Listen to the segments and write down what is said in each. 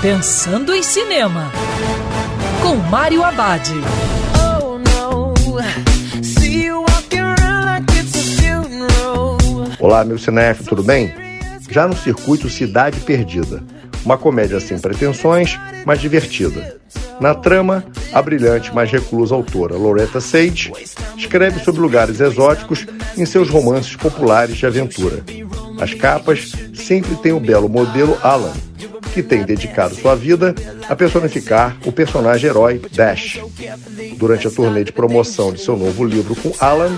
Pensando em Cinema, com Mário Abad. Olá, meu cinef, tudo bem? Já no circuito Cidade Perdida, uma comédia sem pretensões, mas divertida. Na trama, a brilhante, mas reclusa autora Loretta Sage escreve sobre lugares exóticos em seus romances populares de aventura. As capas sempre têm o belo modelo Alan, que tem dedicado sua vida a personificar o personagem herói Dash. Durante a turnê de promoção de seu novo livro com Alan,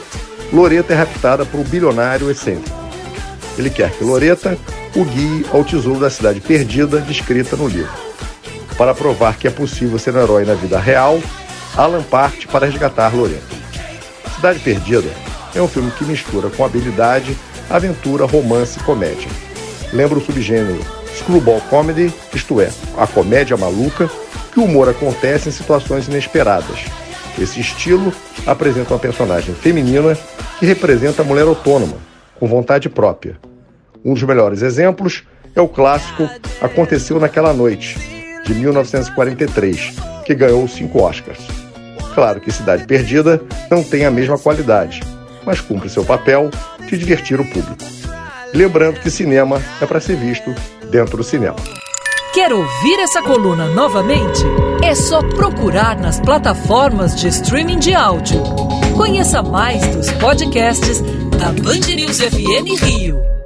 Loreta é raptada por um bilionário excêntrico. Ele quer que Loreta o guie ao tesouro da cidade perdida descrita no livro. Para provar que é possível ser um herói na vida real, Alan parte para resgatar Loreta. Cidade Perdida é um filme que mistura com habilidade aventura, romance e comédia. Lembra o subgênero screwball comedy, isto é, a comédia maluca, que o humor acontece em situações inesperadas. Esse estilo apresenta uma personagem feminina que representa a mulher autônoma, com vontade própria. Um dos melhores exemplos é o clássico Aconteceu Naquela Noite, de 1943, que ganhou cinco Oscars. Claro que Cidade Perdida não tem a mesma qualidade, mas cumpre seu papel de divertir o público. Lembrando que cinema é para ser visto dentro do cinema. Quer ouvir essa coluna novamente? É só procurar nas plataformas de streaming de áudio. Conheça mais dos podcasts da Band News FM Rio.